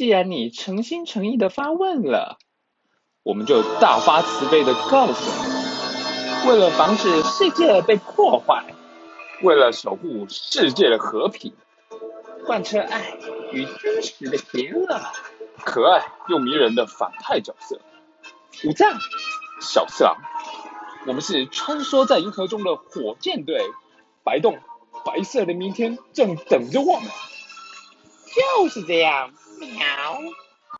既然你诚心诚意的发问了，我们就大发慈悲的告诉你：为了防止世界被破坏，为了守护世界的和平，贯彻爱与真实的邪恶，可爱又迷人的反派角色，五藏、小次郎，我们是穿梭在银河中的火箭队，白洞，白色的明天正等着我们。就是这样，Meow.